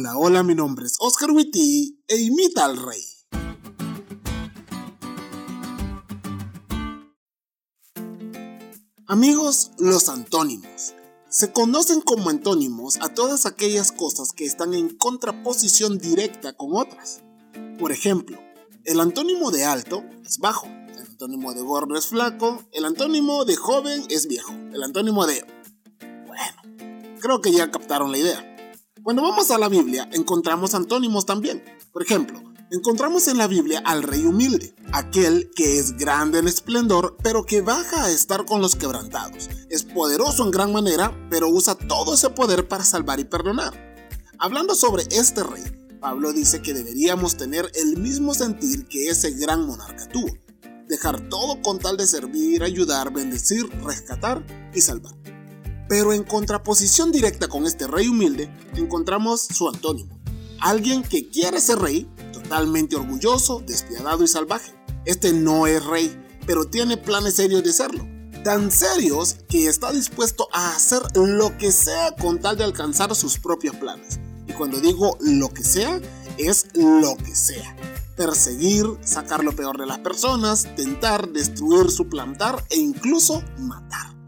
Hola, hola, mi nombre es Oscar Witty e imita al rey. Amigos, los antónimos. Se conocen como antónimos a todas aquellas cosas que están en contraposición directa con otras. Por ejemplo, el antónimo de alto es bajo, el antónimo de gordo es flaco, el antónimo de joven es viejo, el antónimo de... Bueno, creo que ya captaron la idea. Cuando vamos a la Biblia, encontramos antónimos también. Por ejemplo, encontramos en la Biblia al rey humilde, aquel que es grande en esplendor, pero que baja a estar con los quebrantados. Es poderoso en gran manera, pero usa todo ese poder para salvar y perdonar. Hablando sobre este rey, Pablo dice que deberíamos tener el mismo sentir que ese gran monarca tuvo. Dejar todo con tal de servir, ayudar, bendecir, rescatar y salvar. Pero en contraposición directa con este rey humilde, encontramos su antónimo. Alguien que quiere ser rey, totalmente orgulloso, despiadado y salvaje. Este no es rey, pero tiene planes serios de serlo. Tan serios que está dispuesto a hacer lo que sea con tal de alcanzar sus propios planes. Y cuando digo lo que sea, es lo que sea. Perseguir, sacar lo peor de las personas, tentar, destruir, suplantar e incluso matar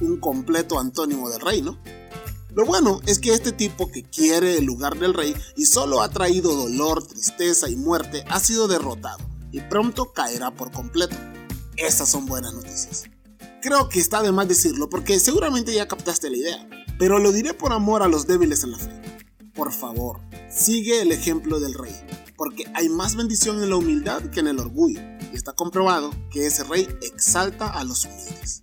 un completo antónimo del rey, ¿no? Lo bueno es que este tipo que quiere el lugar del rey y solo ha traído dolor, tristeza y muerte ha sido derrotado y pronto caerá por completo. Esas son buenas noticias. Creo que está de más decirlo porque seguramente ya captaste la idea, pero lo diré por amor a los débiles en la fe. Por favor, sigue el ejemplo del rey, porque hay más bendición en la humildad que en el orgullo, y está comprobado que ese rey exalta a los humildes.